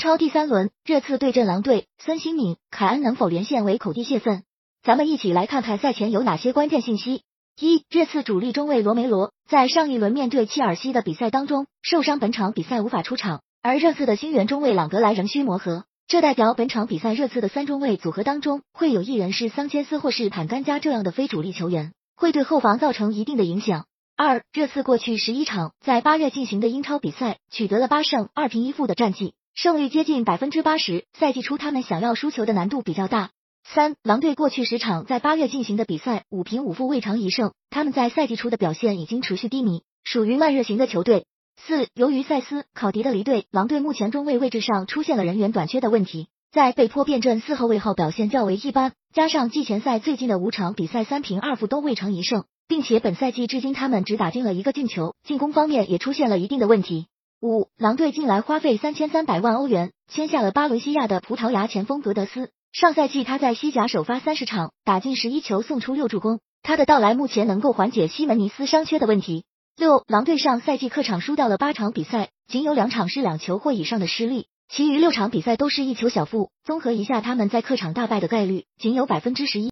超第三轮，热刺对阵狼队，孙兴敏、凯恩能否连线为口地泄愤？咱们一起来看看赛前有哪些关键信息。一、热刺主力中卫罗梅罗在上一轮面对切尔西的比赛当中受伤，本场比赛无法出场，而热刺的新援中卫朗格莱仍需磨合，这代表本场比赛热刺的三中卫组合当中会有一人是桑切斯或是坦甘加这样的非主力球员，会对后防造成一定的影响。二、热刺过去十一场在八月进行的英超比赛取得了八胜二平一负的战绩，胜率接近百分之八十。赛季初他们想要输球的难度比较大。三、狼队过去十场在八月进行的比赛五平五负未尝一胜，他们在赛季初的表现已经持续低迷，属于慢热型的球队。四、由于塞斯考迪的离队，狼队目前中卫位置上出现了人员短缺的问题，在被迫变阵四后卫后表现较为一般，加上季前赛最近的五场比赛三平二负都未尝一胜。并且本赛季至今他们只打进了一个进球，进攻方面也出现了一定的问题。五，狼队近来花费三千三百万欧元签下了巴伦西亚的葡萄牙前锋格德斯。上赛季他在西甲首发三十场，打进十一球，送出六助攻。他的到来目前能够缓解西门尼斯伤缺的问题。六，狼队上赛季客场输掉了八场比赛，仅有两场是两球或以上的失利，其余六场比赛都是一球小负。综合一下，他们在客场大败的概率仅有百分之十一。